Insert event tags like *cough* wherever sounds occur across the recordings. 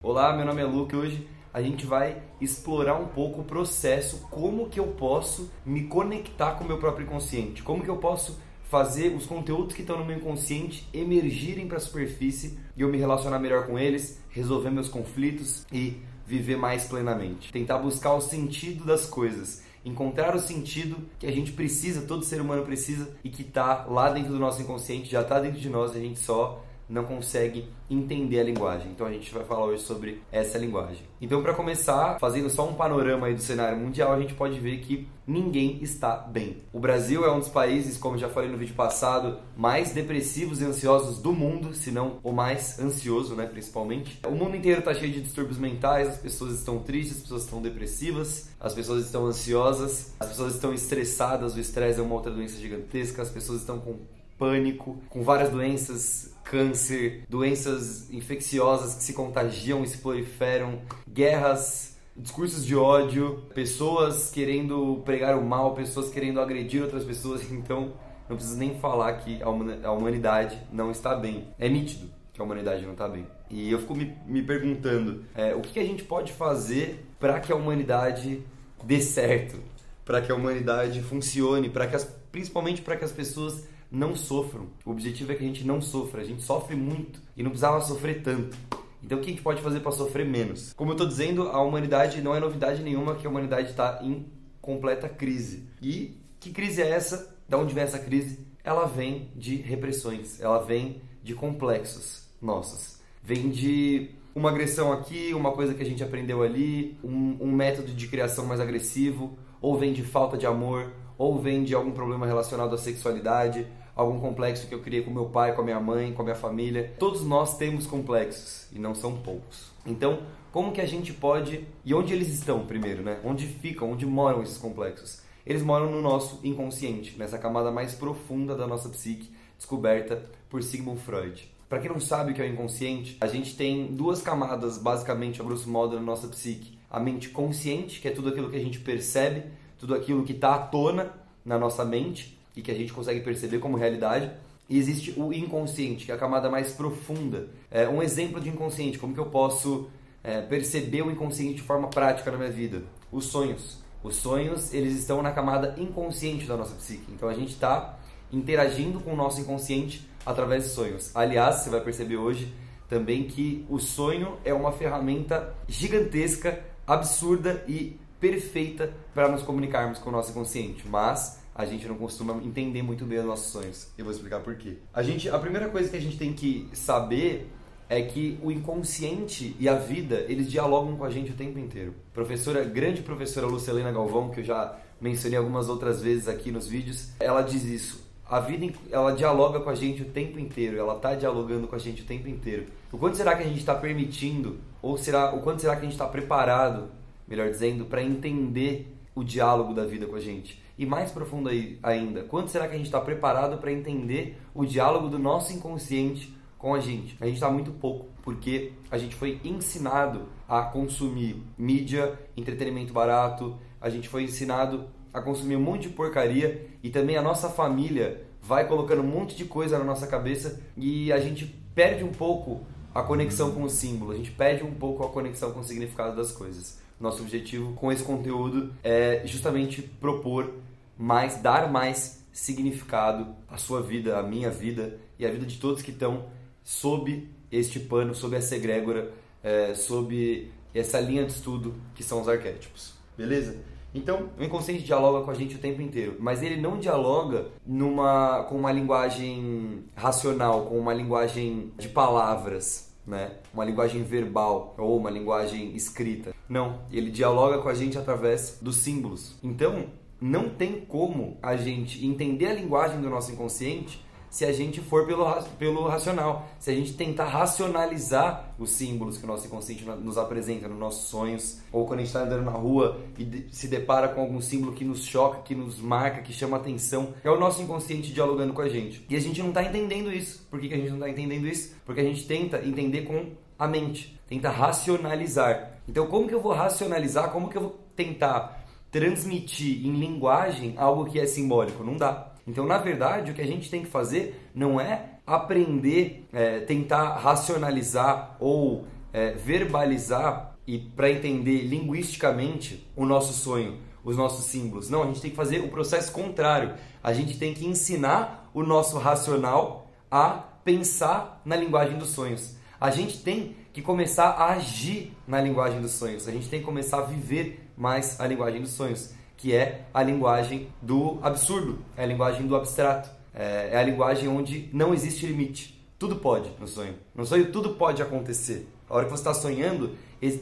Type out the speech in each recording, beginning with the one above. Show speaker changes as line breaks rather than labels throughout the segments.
Olá, meu nome é Luke. Hoje a gente vai explorar um pouco o processo, como que eu posso me conectar com o meu próprio inconsciente, como que eu posso fazer os conteúdos que estão no meu inconsciente emergirem para a superfície e eu me relacionar melhor com eles, resolver meus conflitos e viver mais plenamente. Tentar buscar o sentido das coisas, encontrar o sentido que a gente precisa, todo ser humano precisa e que está lá dentro do nosso inconsciente, já está dentro de nós, a gente só não consegue entender a linguagem. Então a gente vai falar hoje sobre essa linguagem. Então para começar, fazendo só um panorama aí do cenário mundial, a gente pode ver que ninguém está bem. O Brasil é um dos países, como já falei no vídeo passado, mais depressivos e ansiosos do mundo, se não o mais ansioso, né, principalmente. O mundo inteiro está cheio de distúrbios mentais, as pessoas estão tristes, as pessoas estão depressivas, as pessoas estão ansiosas, as pessoas estão estressadas, o estresse é uma outra doença gigantesca, as pessoas estão com pânico, com várias doenças, câncer, doenças infecciosas que se contagiam e se proliferam, guerras, discursos de ódio, pessoas querendo pregar o mal, pessoas querendo agredir outras pessoas. *laughs* Então, não preciso nem falar que a humanidade não está bem. É nítido que a humanidade não está bem. E eu fico me, me perguntando é, o que a gente pode fazer para que a humanidade dê certo, para que a humanidade funcione, para que as, principalmente para que as pessoas não sofram. O objetivo é que a gente não sofra. A gente sofre muito e não precisava sofrer tanto. Então o que a gente pode fazer para sofrer menos? Como eu estou dizendo, a humanidade não é novidade nenhuma que a humanidade está em completa crise. E que crise é essa? Da onde vem essa crise? Ela vem de repressões, ela vem de complexos nossos. Vem de uma agressão aqui, uma coisa que a gente aprendeu ali, um, um método de criação mais agressivo, ou vem de falta de amor, ou vem de algum problema relacionado à sexualidade, algum complexo que eu criei com meu pai, com a minha mãe, com a minha família. Todos nós temos complexos e não são poucos. Então, como que a gente pode e onde eles estão primeiro, né? Onde ficam, onde moram esses complexos? Eles moram no nosso inconsciente, nessa camada mais profunda da nossa psique, descoberta por Sigmund Freud. Para quem não sabe o que é o inconsciente, a gente tem duas camadas, basicamente, a grosso modo, na nossa psique. A mente consciente, que é tudo aquilo que a gente percebe, tudo aquilo que está à tona na nossa mente, e que a gente consegue perceber como realidade. E existe o inconsciente, que é a camada mais profunda. É um exemplo de inconsciente, como que eu posso é, perceber o inconsciente de forma prática na minha vida? Os sonhos. Os sonhos, eles estão na camada inconsciente da nossa psique. Então a gente está interagindo com o nosso inconsciente através de sonhos. Aliás, você vai perceber hoje também que o sonho é uma ferramenta gigantesca, absurda e perfeita para nos comunicarmos com o nosso inconsciente. Mas a gente não costuma entender muito bem os nossos sonhos. Eu vou explicar por quê. A gente, a primeira coisa que a gente tem que saber é que o inconsciente e a vida, eles dialogam com a gente o tempo inteiro. Professora, grande professora Lucelena Galvão, que eu já mencionei algumas outras vezes aqui nos vídeos, ela diz isso. A vida, ela dialoga com a gente o tempo inteiro, ela está dialogando com a gente o tempo inteiro. O quanto será que a gente está permitindo, ou será, o quanto será que a gente está preparado, melhor dizendo, para entender o diálogo da vida com a gente? E mais profundo ainda, quanto será que a gente está preparado para entender o diálogo do nosso inconsciente com a gente? A gente está muito pouco, porque a gente foi ensinado a consumir mídia, entretenimento barato, a gente foi ensinado a consumir um monte de porcaria e também a nossa família vai colocando um monte de coisa na nossa cabeça e a gente perde um pouco a conexão com o símbolo, a gente perde um pouco a conexão com o significado das coisas. Nosso objetivo com esse conteúdo é justamente propor mais, dar mais significado à sua vida, à minha vida e à vida de todos que estão sob este pano, sob essa egrégora, é, sob essa linha de estudo que são os arquétipos. Beleza? Então, o inconsciente dialoga com a gente o tempo inteiro, mas ele não dialoga numa, com uma linguagem racional, com uma linguagem de palavras, né? Uma linguagem verbal ou uma linguagem escrita. Não, ele dialoga com a gente através dos símbolos. Então, não tem como a gente entender a linguagem do nosso inconsciente se a gente for pelo, pelo racional, se a gente tentar racionalizar os símbolos que o nosso inconsciente nos apresenta nos nossos sonhos, ou quando a gente está andando na rua e se depara com algum símbolo que nos choca, que nos marca, que chama atenção, é o nosso inconsciente dialogando com a gente. E a gente não está entendendo isso. Por que, que a gente não está entendendo isso? Porque a gente tenta entender com a mente, tenta racionalizar. Então, como que eu vou racionalizar? Como que eu vou tentar transmitir em linguagem algo que é simbólico. Não dá. Então, na verdade, o que a gente tem que fazer não é aprender, é, tentar racionalizar ou é, verbalizar e para entender linguisticamente o nosso sonho, os nossos símbolos. Não, a gente tem que fazer o processo contrário. A gente tem que ensinar o nosso racional a pensar na linguagem dos sonhos. A gente tem que começar a agir na linguagem dos sonhos. A gente tem que começar a viver mais a linguagem dos sonhos, que é a linguagem do absurdo, é a linguagem do abstrato, é, é a linguagem onde não existe limite. Tudo pode no sonho. No sonho tudo pode acontecer. A hora que você está sonhando,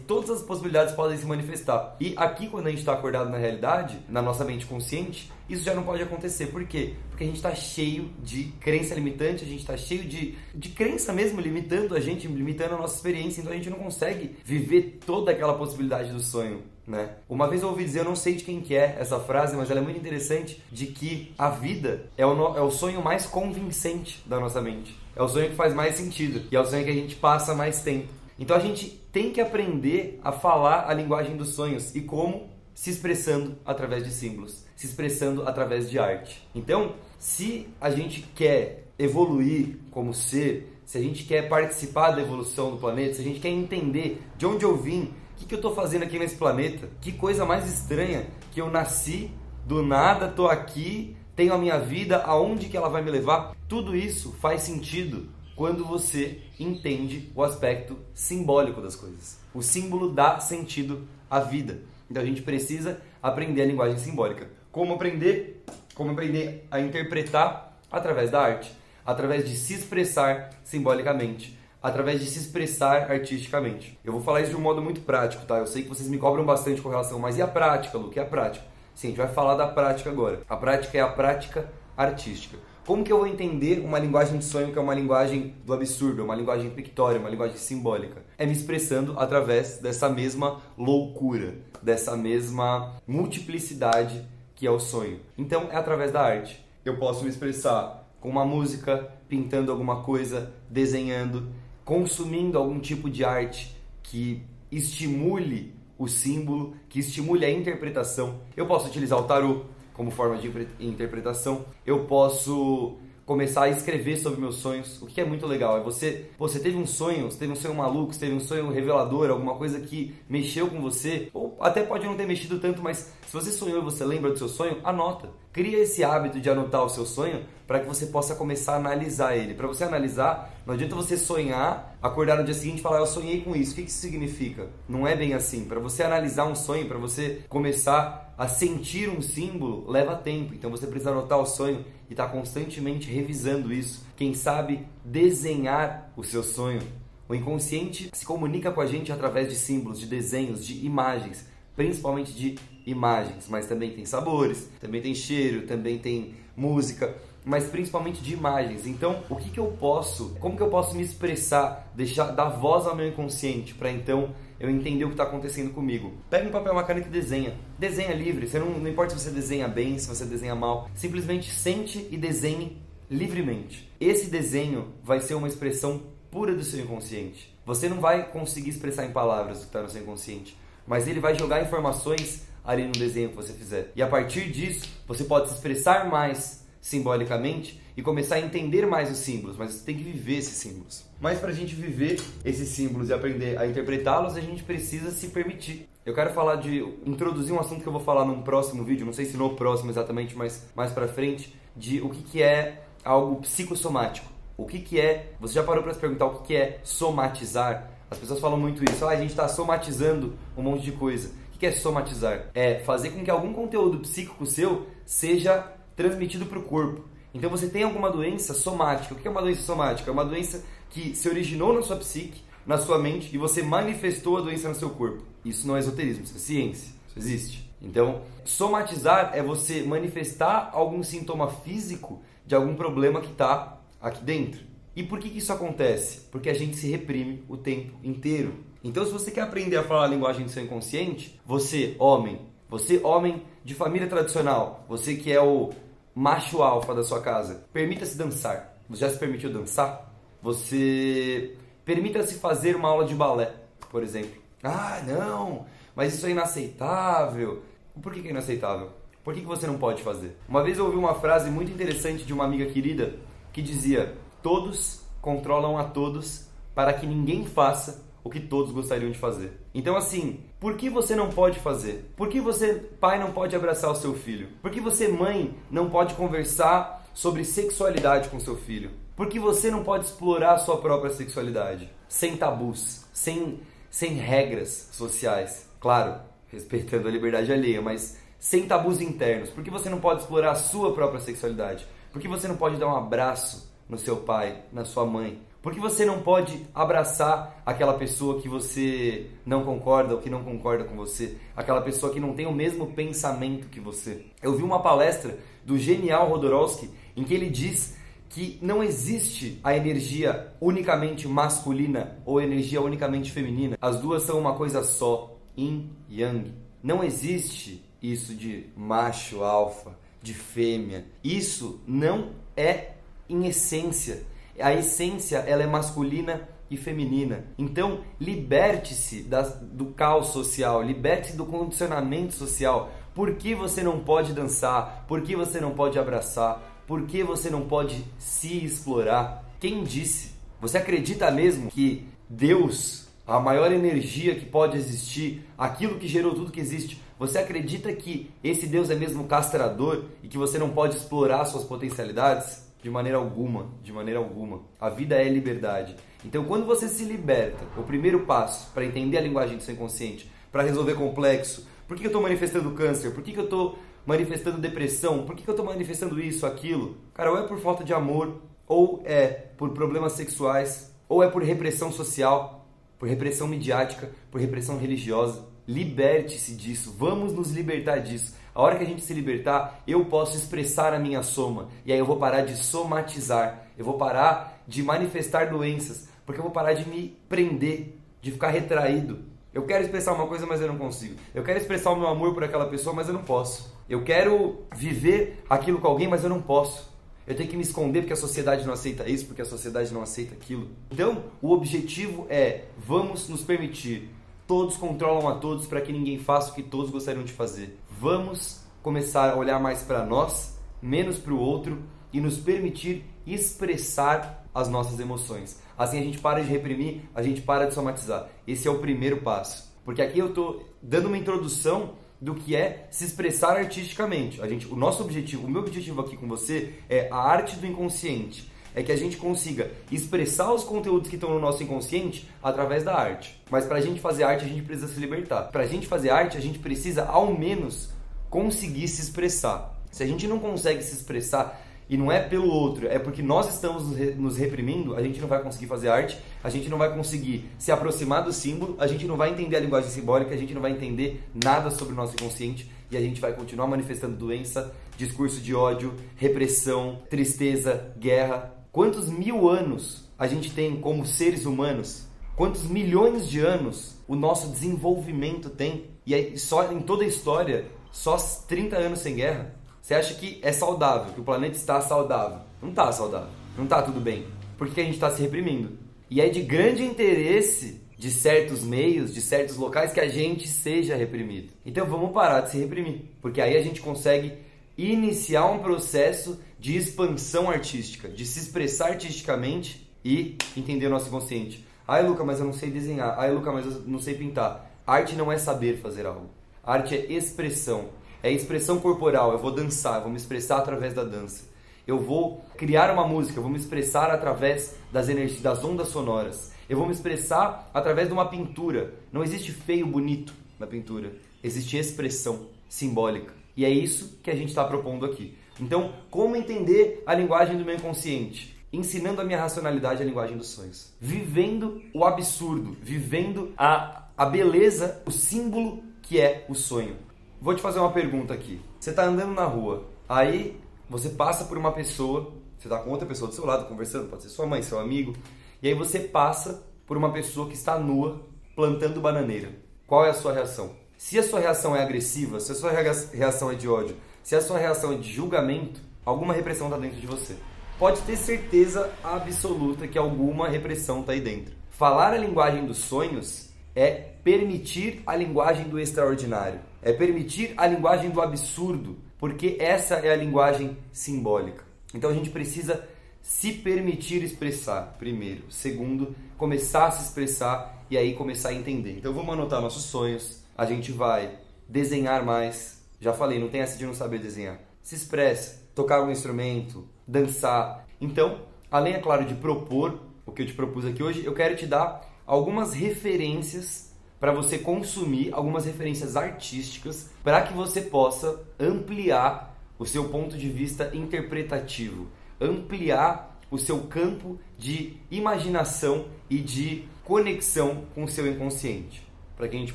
todas as possibilidades podem se manifestar. E aqui, quando a gente está acordado na realidade, na nossa mente consciente, isso já não pode acontecer. Por quê? Porque a gente está cheio de crença limitante, a gente está cheio de, de crença mesmo limitando a gente, limitando a nossa experiência, então a gente não consegue viver toda aquela possibilidade do sonho. Né? Uma vez eu ouvi dizer, eu não sei de quem que é essa frase, mas ela é muito interessante, de que a vida é o, é o sonho mais convincente da nossa mente. É o sonho que faz mais sentido e é o sonho que a gente passa mais tempo. Então a gente tem que aprender a falar a linguagem dos sonhos e como se expressando através de símbolos, se expressando através de arte. Então, se a gente quer evoluir como ser, se a gente quer participar da evolução do planeta, se a gente quer entender de onde eu vim, o que, que eu estou fazendo aqui nesse planeta, que coisa mais estranha que eu nasci, do nada estou aqui, tenho a minha vida, aonde que ela vai me levar, tudo isso faz sentido quando você entende o aspecto simbólico das coisas. O símbolo dá sentido à vida. Então a gente precisa aprender a linguagem simbólica. Como aprender? Como aprender a interpretar através da arte, através de se expressar simbolicamente, através de se expressar artisticamente. Eu vou falar isso de um modo muito prático, tá? Eu sei que vocês me cobram bastante com relação, mas e a prática, Lu? Que é a prática? Sim, a gente vai falar da prática agora. A prática é a prática artística. Como que eu vou entender uma linguagem de sonho que é uma linguagem do absurdo, uma linguagem pictória, uma linguagem simbólica? É me expressando através dessa mesma loucura, dessa mesma multiplicidade que é o sonho. Então é através da arte. Eu posso me expressar com uma música, pintando alguma coisa, desenhando, consumindo algum tipo de arte que estimule o símbolo, que estimule a interpretação. Eu posso utilizar o tarô, como forma de interpretação. Eu posso começar a escrever sobre meus sonhos, o que é muito legal. É você, você teve um sonho, você teve um sonho maluco, você teve um sonho revelador, alguma coisa que mexeu com você, ou até pode não ter mexido tanto, mas se você sonhou e você lembra do seu sonho, anota. Cria esse hábito de anotar o seu sonho para que você possa começar a analisar ele. Para você analisar, não adianta você sonhar, acordar no dia seguinte e falar eu sonhei com isso. O que isso significa? Não é bem assim. Para você analisar um sonho, para você começar a sentir um símbolo, leva tempo. Então você precisa anotar o sonho e estar tá constantemente revisando isso. Quem sabe desenhar o seu sonho. O inconsciente se comunica com a gente através de símbolos, de desenhos, de imagens, principalmente de imagens, mas também tem sabores, também tem cheiro, também tem música, mas principalmente de imagens. Então, o que, que eu posso, como que eu posso me expressar, deixar dar voz ao meu inconsciente para então eu entender o que está acontecendo comigo. Pega um papel, uma caneta e desenha. Desenha livre. Você não, não importa se você desenha bem, se você desenha mal. Simplesmente sente e desenhe livremente. Esse desenho vai ser uma expressão pura do seu inconsciente. Você não vai conseguir expressar em palavras o que está no seu inconsciente, mas ele vai jogar informações ali no desenho que você fizer. E a partir disso, você pode se expressar mais simbolicamente e começar a entender mais os símbolos, mas você tem que viver esses símbolos. Mas para a gente viver esses símbolos e aprender a interpretá-los, a gente precisa se permitir. Eu quero falar de introduzir um assunto que eu vou falar num próximo vídeo, não sei se no próximo exatamente, mas mais para frente, de o que, que é algo psicossomático. O que, que é? Você já parou para se perguntar o que, que é somatizar? As pessoas falam muito isso. Ah, a gente está somatizando um monte de coisa. O que é somatizar? É fazer com que algum conteúdo psíquico seu seja transmitido para o corpo. Então você tem alguma doença somática. O que é uma doença somática? É uma doença que se originou na sua psique, na sua mente, e você manifestou a doença no seu corpo. Isso não é esoterismo, isso é ciência. Isso existe. Então, somatizar é você manifestar algum sintoma físico de algum problema que está aqui dentro. E por que, que isso acontece? Porque a gente se reprime o tempo inteiro. Então, se você quer aprender a falar a linguagem do seu inconsciente, você, homem, você, homem de família tradicional, você que é o macho alfa da sua casa, permita-se dançar. Você já se permitiu dançar? Você permita-se fazer uma aula de balé, por exemplo. Ah, não, mas isso é inaceitável. Por que é inaceitável? Por que você não pode fazer? Uma vez eu ouvi uma frase muito interessante de uma amiga querida que dizia: Todos controlam a todos para que ninguém faça o que todos gostariam de fazer. Então, assim, por que você não pode fazer? Por que você, pai, não pode abraçar o seu filho? Por que você, mãe, não pode conversar sobre sexualidade com seu filho? Por que você não pode explorar a sua própria sexualidade? Sem tabus, sem, sem regras sociais. Claro, respeitando a liberdade alheia, mas sem tabus internos. Por que você não pode explorar a sua própria sexualidade? Por que você não pode dar um abraço no seu pai, na sua mãe? Por que você não pode abraçar aquela pessoa que você não concorda ou que não concorda com você? Aquela pessoa que não tem o mesmo pensamento que você? Eu vi uma palestra do genial Rodorowski em que ele diz que não existe a energia unicamente masculina ou energia unicamente feminina. As duas são uma coisa só, yin yang. Não existe isso de macho alfa, de fêmea. Isso não é em essência a essência ela é masculina e feminina. Então, liberte-se do caos social, liberte-se do condicionamento social. Por que você não pode dançar? Por que você não pode abraçar? Por que você não pode se explorar? Quem disse? Você acredita mesmo que Deus, a maior energia que pode existir, aquilo que gerou tudo que existe, você acredita que esse Deus é mesmo castrador e que você não pode explorar suas potencialidades? De maneira alguma, de maneira alguma. A vida é liberdade. Então, quando você se liberta, o primeiro passo para entender a linguagem do seu inconsciente, para resolver complexo, por que eu estou manifestando câncer? Por que eu estou manifestando depressão? Por que eu estou manifestando isso, aquilo? Cara, ou é por falta de amor, ou é por problemas sexuais, ou é por repressão social, por repressão midiática, por repressão religiosa. Liberte-se disso. Vamos nos libertar disso. A hora que a gente se libertar, eu posso expressar a minha soma. E aí eu vou parar de somatizar. Eu vou parar de manifestar doenças. Porque eu vou parar de me prender, de ficar retraído. Eu quero expressar uma coisa, mas eu não consigo. Eu quero expressar o meu amor por aquela pessoa, mas eu não posso. Eu quero viver aquilo com alguém, mas eu não posso. Eu tenho que me esconder porque a sociedade não aceita isso, porque a sociedade não aceita aquilo. Então, o objetivo é: vamos nos permitir. Todos controlam a todos para que ninguém faça o que todos gostariam de fazer. Vamos começar a olhar mais para nós, menos para o outro e nos permitir expressar as nossas emoções. Assim a gente para de reprimir, a gente para de somatizar. Esse é o primeiro passo. Porque aqui eu estou dando uma introdução do que é se expressar artisticamente. A gente, o nosso objetivo, o meu objetivo aqui com você é a arte do inconsciente é que a gente consiga expressar os conteúdos que estão no nosso inconsciente através da arte. Mas para a gente fazer arte, a gente precisa se libertar. Para a gente fazer arte, a gente precisa ao menos conseguir se expressar. Se a gente não consegue se expressar e não é pelo outro, é porque nós estamos nos reprimindo, a gente não vai conseguir fazer arte, a gente não vai conseguir se aproximar do símbolo, a gente não vai entender a linguagem simbólica, a gente não vai entender nada sobre o nosso inconsciente e a gente vai continuar manifestando doença, discurso de ódio, repressão, tristeza, guerra, Quantos mil anos a gente tem como seres humanos? Quantos milhões de anos o nosso desenvolvimento tem? E aí, só em toda a história, só 30 anos sem guerra? Você acha que é saudável, que o planeta está saudável? Não está saudável, não está tudo bem. Por que a gente está se reprimindo? E é de grande interesse de certos meios, de certos locais, que a gente seja reprimido. Então vamos parar de se reprimir, porque aí a gente consegue iniciar um processo de expansão artística, de se expressar artisticamente e entender o nosso inconsciente. Ai, Luca, mas eu não sei desenhar. Ai, Luca, mas eu não sei pintar. Arte não é saber fazer algo. Arte é expressão. É expressão corporal. Eu vou dançar, eu vou me expressar através da dança. Eu vou criar uma música, eu vou me expressar através das energias, das ondas sonoras. Eu vou me expressar através de uma pintura. Não existe feio bonito na pintura. Existe expressão simbólica. E é isso que a gente está propondo aqui. Então, como entender a linguagem do meu inconsciente? Ensinando a minha racionalidade a linguagem dos sonhos. Vivendo o absurdo, vivendo a, a beleza, o símbolo que é o sonho. Vou te fazer uma pergunta aqui. Você está andando na rua, aí você passa por uma pessoa, você está com outra pessoa do seu lado conversando, pode ser sua mãe, seu amigo, e aí você passa por uma pessoa que está nua plantando bananeira. Qual é a sua reação? Se a sua reação é agressiva, se a sua reação é de ódio, se a sua reação é de julgamento, alguma repressão está dentro de você. Pode ter certeza absoluta que alguma repressão está aí dentro. Falar a linguagem dos sonhos é permitir a linguagem do extraordinário, é permitir a linguagem do absurdo, porque essa é a linguagem simbólica. Então a gente precisa se permitir expressar, primeiro. Segundo, começar a se expressar e aí começar a entender. Então vamos anotar nossos sonhos, a gente vai desenhar mais. Já falei, não tem essa de não saber desenhar. Se expressa, tocar um instrumento, dançar. Então, além, é claro, de propor o que eu te propus aqui hoje, eu quero te dar algumas referências para você consumir, algumas referências artísticas, para que você possa ampliar o seu ponto de vista interpretativo, ampliar o seu campo de imaginação e de conexão com o seu inconsciente, para que a gente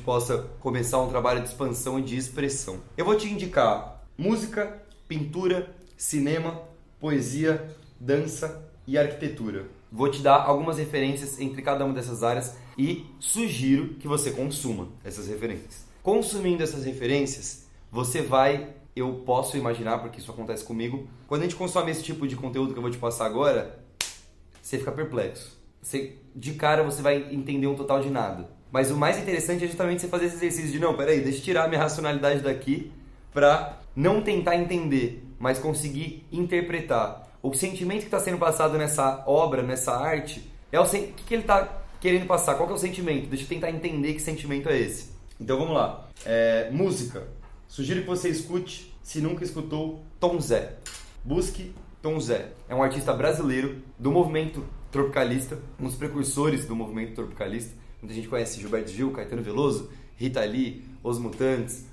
possa começar um trabalho de expansão e de expressão. Eu vou te indicar música, pintura, cinema, poesia, dança e arquitetura. Vou te dar algumas referências entre cada uma dessas áreas e sugiro que você consuma essas referências. Consumindo essas referências, você vai, eu posso imaginar, porque isso acontece comigo, quando a gente consome esse tipo de conteúdo que eu vou te passar agora, você fica perplexo. Você, de cara você vai entender um total de nada. Mas o mais interessante é justamente você fazer esse exercício de não, peraí, deixa eu tirar minha racionalidade daqui para não tentar entender, mas conseguir interpretar. O sentimento que está sendo passado nessa obra, nessa arte, é o sen... que, que ele está querendo passar? Qual é o sentimento? Deixa eu tentar entender que sentimento é esse. Então vamos lá. É, música. Sugiro que você escute, se nunca escutou, Tom Zé. Busque Tom Zé. É um artista brasileiro do movimento tropicalista, um dos precursores do movimento tropicalista. Muita gente conhece Gilberto Gil, Caetano Veloso, Rita Lee, Os Mutantes,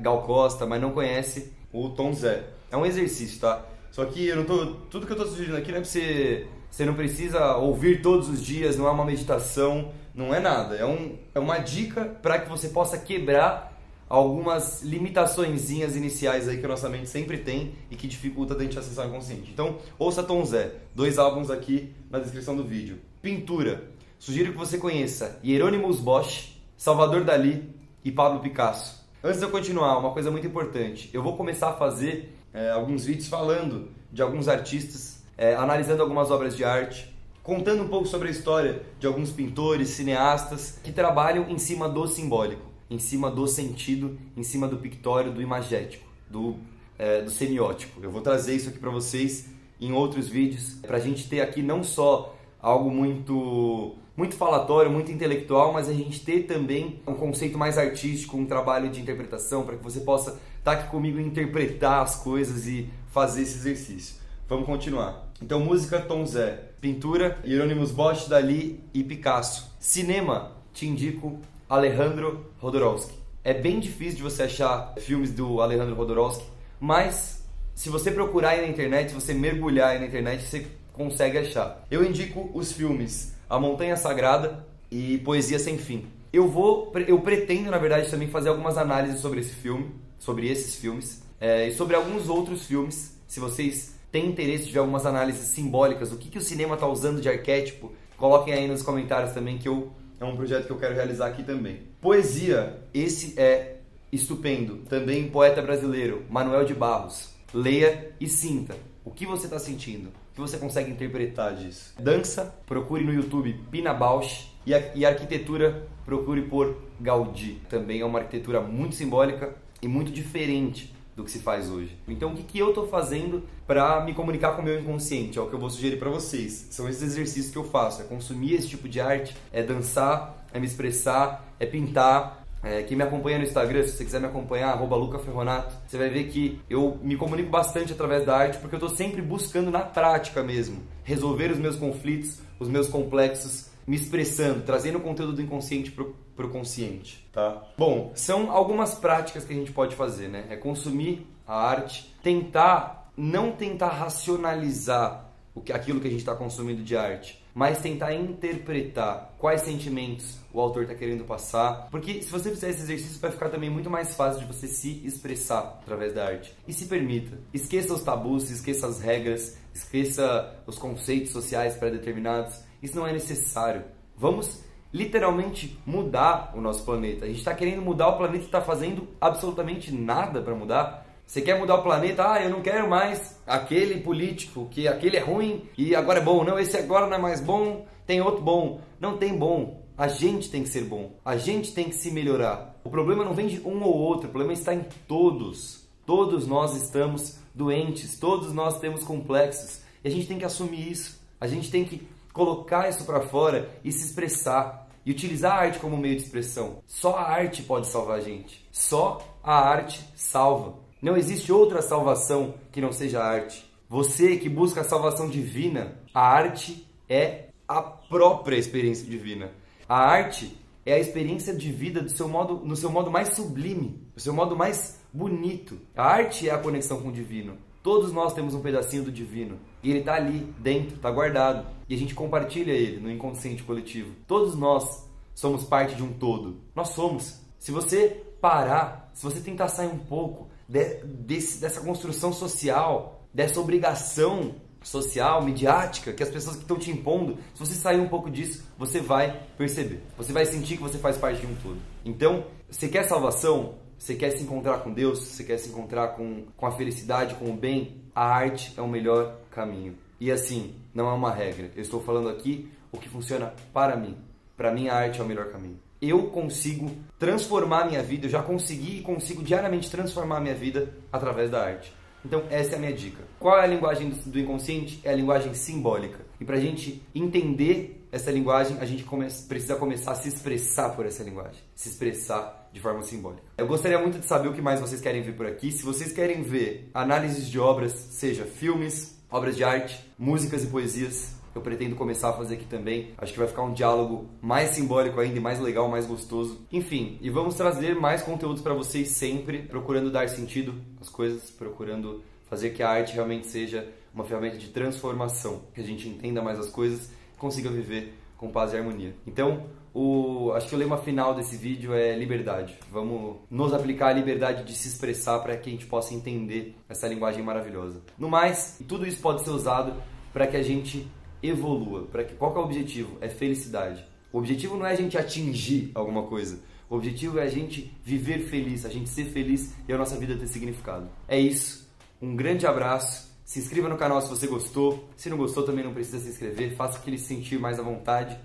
Gal Costa, mas não conhece o Tom Zé. É um exercício, tá? Só que eu não tô, tudo que eu tô sugerindo aqui não é pra você. Você não precisa ouvir todos os dias, não é uma meditação, não é nada. É, um, é uma dica para que você possa quebrar algumas limitaçõezinhas iniciais aí que a nossa mente sempre tem e que dificulta a gente acessar o inconsciente. Então, ouça Tom Zé, dois álbuns aqui na descrição do vídeo. Pintura. Sugiro que você conheça Hieronymus Bosch, Salvador Dali e Pablo Picasso. Antes de eu continuar, uma coisa muito importante. Eu vou começar a fazer é, alguns vídeos falando de alguns artistas, é, analisando algumas obras de arte, contando um pouco sobre a história de alguns pintores, cineastas que trabalham em cima do simbólico, em cima do sentido, em cima do pictório, do imagético, do, é, do semiótico. Eu vou trazer isso aqui para vocês em outros vídeos, para a gente ter aqui não só algo muito muito falatório, muito intelectual, mas a gente ter também um conceito mais artístico, um trabalho de interpretação, para que você possa estar tá aqui comigo e interpretar as coisas e fazer esse exercício. Vamos continuar. Então, música Tom Zé, pintura Hieronymus Bosch, Dali e Picasso. Cinema, te indico Alejandro Jodorowsky. É bem difícil de você achar filmes do Alejandro Jodorowsky, mas se você procurar aí na internet, se você mergulhar aí na internet, você consegue achar. Eu indico os filmes a Montanha Sagrada e Poesia Sem Fim. Eu vou, eu pretendo na verdade também fazer algumas análises sobre esse filme, sobre esses filmes é, e sobre alguns outros filmes. Se vocês têm interesse de algumas análises simbólicas, o que, que o cinema está usando de arquétipo, coloquem aí nos comentários também que eu é um projeto que eu quero realizar aqui também. Poesia, esse é estupendo. Também poeta brasileiro, Manuel de Barros. Leia e sinta. O que você está sentindo? Que você consegue interpretar disso? Dança, procure no YouTube Pina Bausch. E, a, e arquitetura, procure por Gaudí. Também é uma arquitetura muito simbólica e muito diferente do que se faz hoje. Então, o que, que eu estou fazendo para me comunicar com o meu inconsciente? É o que eu vou sugerir para vocês. São esses exercícios que eu faço: é consumir esse tipo de arte, é dançar, é me expressar, é pintar, é, quem me acompanha no Instagram, se você quiser me acompanhar, arroba lucaferronato, você vai ver que eu me comunico bastante através da arte porque eu estou sempre buscando na prática mesmo resolver os meus conflitos, os meus complexos, me expressando, trazendo o conteúdo do inconsciente para o consciente, tá? Bom, são algumas práticas que a gente pode fazer, né? É consumir a arte, tentar, não tentar racionalizar o que, aquilo que a gente está consumindo de arte, mas tentar interpretar quais sentimentos o autor está querendo passar. Porque se você fizer esse exercício, vai ficar também muito mais fácil de você se expressar através da arte. E se permita. Esqueça os tabus, esqueça as regras, esqueça os conceitos sociais pré-determinados. Isso não é necessário. Vamos literalmente mudar o nosso planeta. A gente está querendo mudar o planeta e está fazendo absolutamente nada para mudar. Você quer mudar o planeta? Ah, eu não quero mais aquele político, que aquele é ruim e agora é bom. Não, esse agora não é mais bom, tem outro bom. Não tem bom. A gente tem que ser bom. A gente tem que se melhorar. O problema não vem de um ou outro, o problema está em todos. Todos nós estamos doentes, todos nós temos complexos. E a gente tem que assumir isso. A gente tem que colocar isso para fora e se expressar e utilizar a arte como meio de expressão. Só a arte pode salvar a gente. Só a arte salva. Não existe outra salvação que não seja a arte. Você que busca a salvação divina, a arte é a própria experiência divina. A arte é a experiência de vida do seu modo, no seu modo mais sublime, no seu modo mais bonito. A arte é a conexão com o divino. Todos nós temos um pedacinho do divino. E ele está ali, dentro, está guardado. E a gente compartilha ele no inconsciente coletivo. Todos nós somos parte de um todo. Nós somos. Se você parar, se você tentar sair um pouco de, desse, dessa construção social, dessa obrigação social, midiática, que as pessoas que estão te impondo, se você sair um pouco disso, você vai perceber. Você vai sentir que você faz parte de um todo. Então, você quer salvação? Você quer se encontrar com Deus? Você quer se encontrar com, com a felicidade, com o bem? A arte é o melhor caminho. E assim, não é uma regra. Eu estou falando aqui o que funciona para mim. Para mim, a arte é o melhor caminho. Eu consigo transformar minha vida, eu já consegui e consigo diariamente transformar minha vida através da arte. Então, essa é a minha dica. Qual é a linguagem do inconsciente? É a linguagem simbólica. E para a gente entender essa linguagem, a gente come precisa começar a se expressar por essa linguagem. Se expressar de forma simbólica. Eu gostaria muito de saber o que mais vocês querem ver por aqui. Se vocês querem ver análises de obras, seja filmes, obras de arte, músicas e poesias, eu pretendo começar a fazer aqui também. Acho que vai ficar um diálogo mais simbólico ainda, mais legal, mais gostoso. Enfim, e vamos trazer mais conteúdos para vocês sempre, procurando dar sentido às coisas, procurando fazer que a arte realmente seja uma ferramenta de transformação, que a gente entenda mais as coisas, consiga viver com paz e harmonia. Então, o, acho que o lema final desse vídeo é liberdade. Vamos nos aplicar a liberdade de se expressar para que a gente possa entender essa linguagem maravilhosa. No mais, tudo isso pode ser usado para que a gente evolua. Para que qual que é o objetivo? É felicidade. O objetivo não é a gente atingir alguma coisa. O objetivo é a gente viver feliz, a gente ser feliz e a nossa vida ter significado. É isso. Um grande abraço. Se inscreva no canal se você gostou. Se não gostou, também não precisa se inscrever. Faça aquele sentir mais à vontade.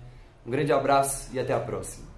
Um grande abraço e até a próxima.